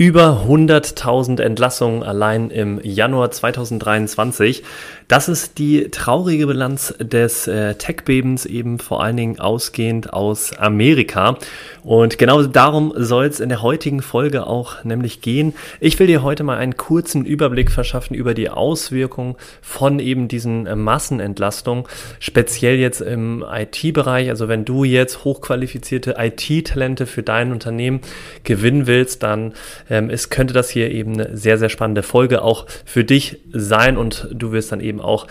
Über 100.000 Entlassungen allein im Januar 2023. Das ist die traurige Bilanz des äh, Tech-Bebens, eben vor allen Dingen ausgehend aus Amerika. Und genau darum soll es in der heutigen Folge auch nämlich gehen. Ich will dir heute mal einen kurzen Überblick verschaffen über die Auswirkungen von eben diesen äh, Massenentlastungen, speziell jetzt im IT-Bereich. Also wenn du jetzt hochqualifizierte IT-Talente für dein Unternehmen gewinnen willst, dann ähm, ist, könnte das hier eben eine sehr, sehr spannende Folge auch für dich sein und du wirst dann eben auch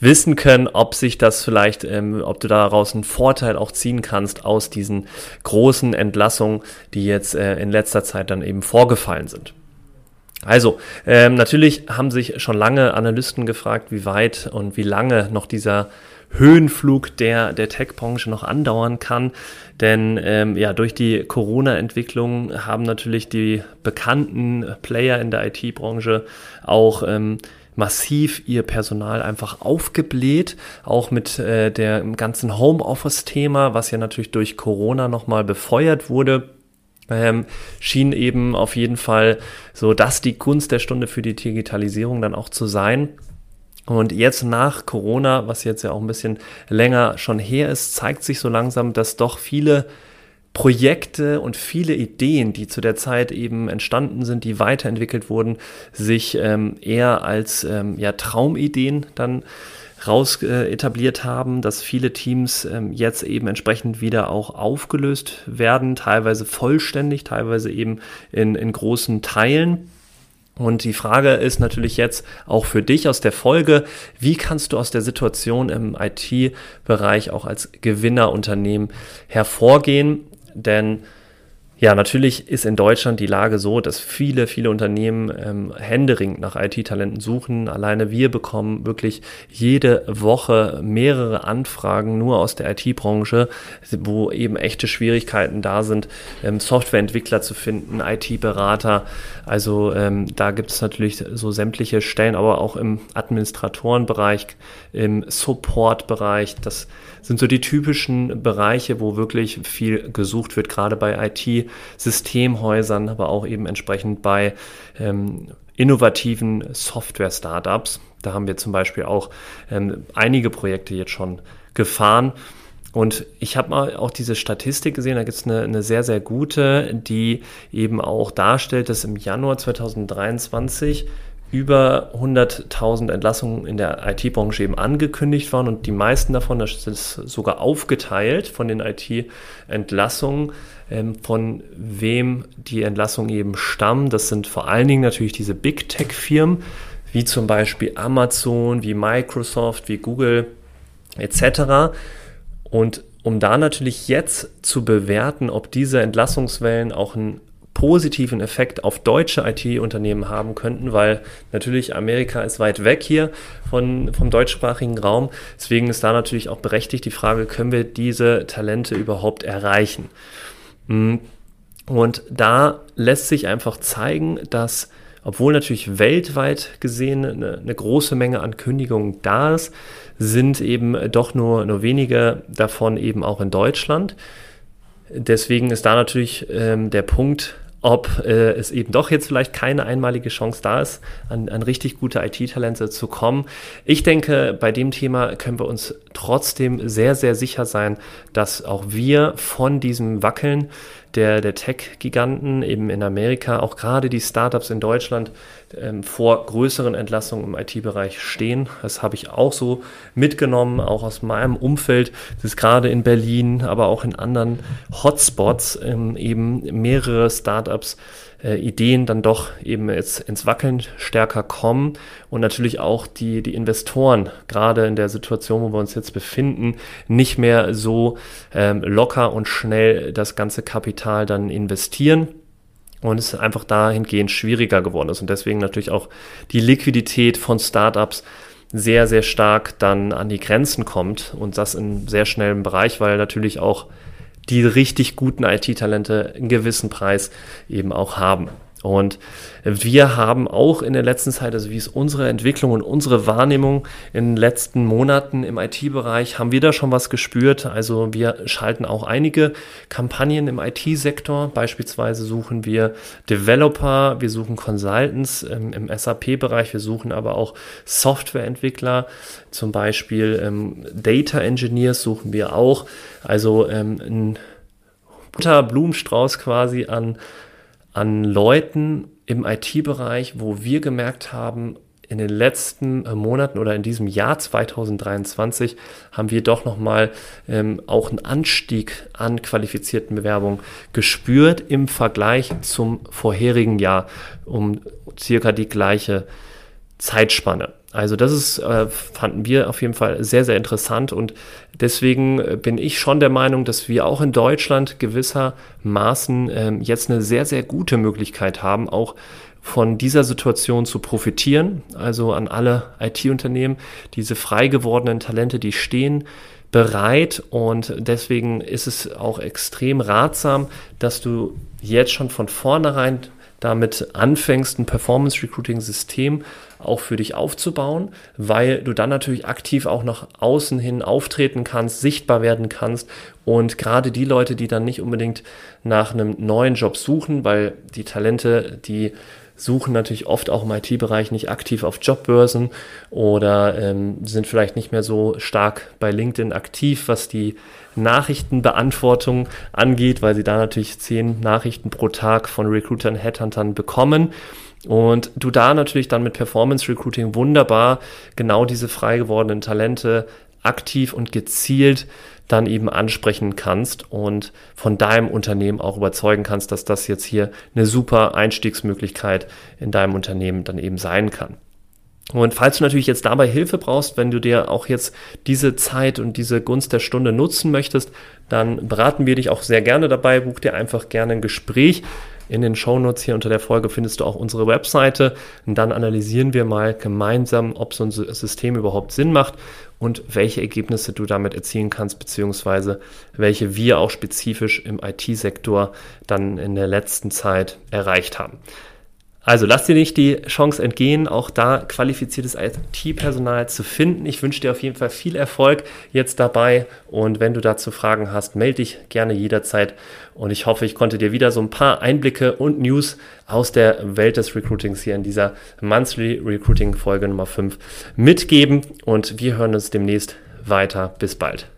wissen können, ob sich das vielleicht, ähm, ob du daraus einen Vorteil auch ziehen kannst aus diesen großen Entlassungen, die jetzt äh, in letzter Zeit dann eben vorgefallen sind. Also, ähm, natürlich haben sich schon lange Analysten gefragt, wie weit und wie lange noch dieser Höhenflug der, der Tech-Branche noch andauern kann. Denn ähm, ja, durch die Corona-Entwicklung haben natürlich die bekannten Player in der IT-Branche auch ähm, massiv ihr Personal einfach aufgebläht, auch mit äh, dem ganzen Homeoffice-Thema, was ja natürlich durch Corona nochmal befeuert wurde. Ähm, schien eben auf jeden Fall so, dass die Kunst der Stunde für die Digitalisierung dann auch zu sein. Und jetzt nach Corona, was jetzt ja auch ein bisschen länger schon her ist, zeigt sich so langsam, dass doch viele Projekte und viele Ideen, die zu der Zeit eben entstanden sind, die weiterentwickelt wurden, sich ähm, eher als ähm, ja, Traumideen dann raus äh, etabliert haben, dass viele Teams ähm, jetzt eben entsprechend wieder auch aufgelöst werden, teilweise vollständig, teilweise eben in, in großen Teilen. Und die Frage ist natürlich jetzt auch für dich aus der Folge, wie kannst du aus der Situation im IT-Bereich auch als Gewinnerunternehmen hervorgehen? Denn ja, natürlich ist in Deutschland die Lage so, dass viele, viele Unternehmen ähm, händeringend nach IT-Talenten suchen. Alleine wir bekommen wirklich jede Woche mehrere Anfragen nur aus der IT-Branche, wo eben echte Schwierigkeiten da sind, ähm, Softwareentwickler zu finden, IT-Berater. Also ähm, da gibt es natürlich so sämtliche Stellen, aber auch im Administratorenbereich, im Support-Bereich. Das sind so die typischen Bereiche, wo wirklich viel gesucht wird, gerade bei IT-Systemhäusern, aber auch eben entsprechend bei ähm, innovativen Software-Startups. Da haben wir zum Beispiel auch ähm, einige Projekte jetzt schon gefahren. Und ich habe mal auch diese Statistik gesehen, da gibt es eine, eine sehr, sehr gute, die eben auch darstellt, dass im Januar 2023 über 100.000 Entlassungen in der IT-Branche eben angekündigt waren und die meisten davon, das ist sogar aufgeteilt von den IT-Entlassungen, ähm, von wem die Entlassungen eben stammen. Das sind vor allen Dingen natürlich diese Big Tech-Firmen, wie zum Beispiel Amazon, wie Microsoft, wie Google etc. Und um da natürlich jetzt zu bewerten, ob diese Entlassungswellen auch ein positiven Effekt auf deutsche IT-Unternehmen haben könnten, weil natürlich Amerika ist weit weg hier von, vom deutschsprachigen Raum. Deswegen ist da natürlich auch berechtigt die Frage, können wir diese Talente überhaupt erreichen? Hm. Und da lässt sich einfach zeigen, dass obwohl natürlich weltweit gesehen eine, eine, große Menge an Kündigungen da ist, sind eben doch nur, nur wenige davon eben auch in Deutschland. Deswegen ist da natürlich ähm, der Punkt, ob äh, es eben doch jetzt vielleicht keine einmalige Chance da ist, an, an richtig gute IT-Talente zu kommen. Ich denke, bei dem Thema können wir uns trotzdem sehr, sehr sicher sein, dass auch wir von diesem Wackeln der, der Tech-Giganten eben in Amerika, auch gerade die Startups in Deutschland, ähm, vor größeren Entlassungen im IT-Bereich stehen. Das habe ich auch so mitgenommen, auch aus meinem Umfeld. Das ist gerade in Berlin, aber auch in anderen Hotspots ähm, eben mehrere Startups äh, Ideen dann doch eben jetzt ins Wackeln stärker kommen. Und natürlich auch die, die Investoren, gerade in der Situation, wo wir uns jetzt befinden, nicht mehr so ähm, locker und schnell das ganze Kapital dann investieren. Und es einfach dahingehend schwieriger geworden ist. Und deswegen natürlich auch die Liquidität von Startups sehr, sehr stark dann an die Grenzen kommt. Und das in sehr schnellem Bereich, weil natürlich auch die richtig guten IT-Talente einen gewissen Preis eben auch haben. Und wir haben auch in der letzten Zeit, also wie ist unsere Entwicklung und unsere Wahrnehmung in den letzten Monaten im IT-Bereich, haben wir da schon was gespürt. Also wir schalten auch einige Kampagnen im IT-Sektor. Beispielsweise suchen wir Developer, wir suchen Consultants im, im SAP-Bereich, wir suchen aber auch Softwareentwickler, zum Beispiel ähm, Data Engineers suchen wir auch. Also ähm, ein guter Blumenstrauß quasi an an Leuten im IT-Bereich, wo wir gemerkt haben, in den letzten äh, Monaten oder in diesem Jahr 2023 haben wir doch nochmal ähm, auch einen Anstieg an qualifizierten Bewerbungen gespürt im Vergleich zum vorherigen Jahr um circa die gleiche Zeitspanne. Also das ist, äh, fanden wir auf jeden Fall sehr, sehr interessant und deswegen äh, bin ich schon der Meinung, dass wir auch in Deutschland gewissermaßen äh, jetzt eine sehr, sehr gute Möglichkeit haben, auch von dieser Situation zu profitieren. Also an alle IT-Unternehmen, diese frei gewordenen Talente, die stehen bereit und deswegen ist es auch extrem ratsam, dass du jetzt schon von vornherein damit anfängst, ein Performance Recruiting System auch für dich aufzubauen, weil du dann natürlich aktiv auch nach außen hin auftreten kannst, sichtbar werden kannst und gerade die Leute, die dann nicht unbedingt nach einem neuen Job suchen, weil die Talente, die suchen natürlich oft auch im IT-Bereich nicht aktiv auf Jobbörsen oder ähm, sind vielleicht nicht mehr so stark bei LinkedIn aktiv, was die Nachrichtenbeantwortung angeht, weil sie da natürlich zehn Nachrichten pro Tag von Recruitern, Headhuntern bekommen. Und du da natürlich dann mit Performance Recruiting wunderbar genau diese frei gewordenen Talente aktiv und gezielt dann eben ansprechen kannst und von deinem Unternehmen auch überzeugen kannst, dass das jetzt hier eine super Einstiegsmöglichkeit in deinem Unternehmen dann eben sein kann. Und falls du natürlich jetzt dabei Hilfe brauchst, wenn du dir auch jetzt diese Zeit und diese Gunst der Stunde nutzen möchtest, dann beraten wir dich auch sehr gerne dabei. Buch dir einfach gerne ein Gespräch. In den Shownotes hier unter der Folge findest du auch unsere Webseite und dann analysieren wir mal gemeinsam, ob so ein System überhaupt Sinn macht und welche Ergebnisse du damit erzielen kannst, beziehungsweise welche wir auch spezifisch im IT-Sektor dann in der letzten Zeit erreicht haben. Also lass dir nicht die Chance entgehen, auch da qualifiziertes IT-Personal zu finden. Ich wünsche dir auf jeden Fall viel Erfolg jetzt dabei und wenn du dazu Fragen hast, melde dich gerne jederzeit und ich hoffe, ich konnte dir wieder so ein paar Einblicke und News aus der Welt des Recruitings hier in dieser Monthly Recruiting Folge Nummer 5 mitgeben und wir hören uns demnächst weiter. Bis bald.